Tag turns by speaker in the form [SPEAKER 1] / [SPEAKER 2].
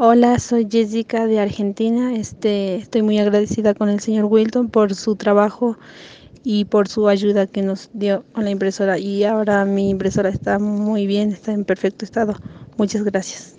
[SPEAKER 1] Hola, soy Jessica de Argentina. Este, estoy muy agradecida con el señor Wilton por su trabajo y por su ayuda que nos dio con la impresora. Y ahora mi impresora está muy bien, está en perfecto estado. Muchas gracias.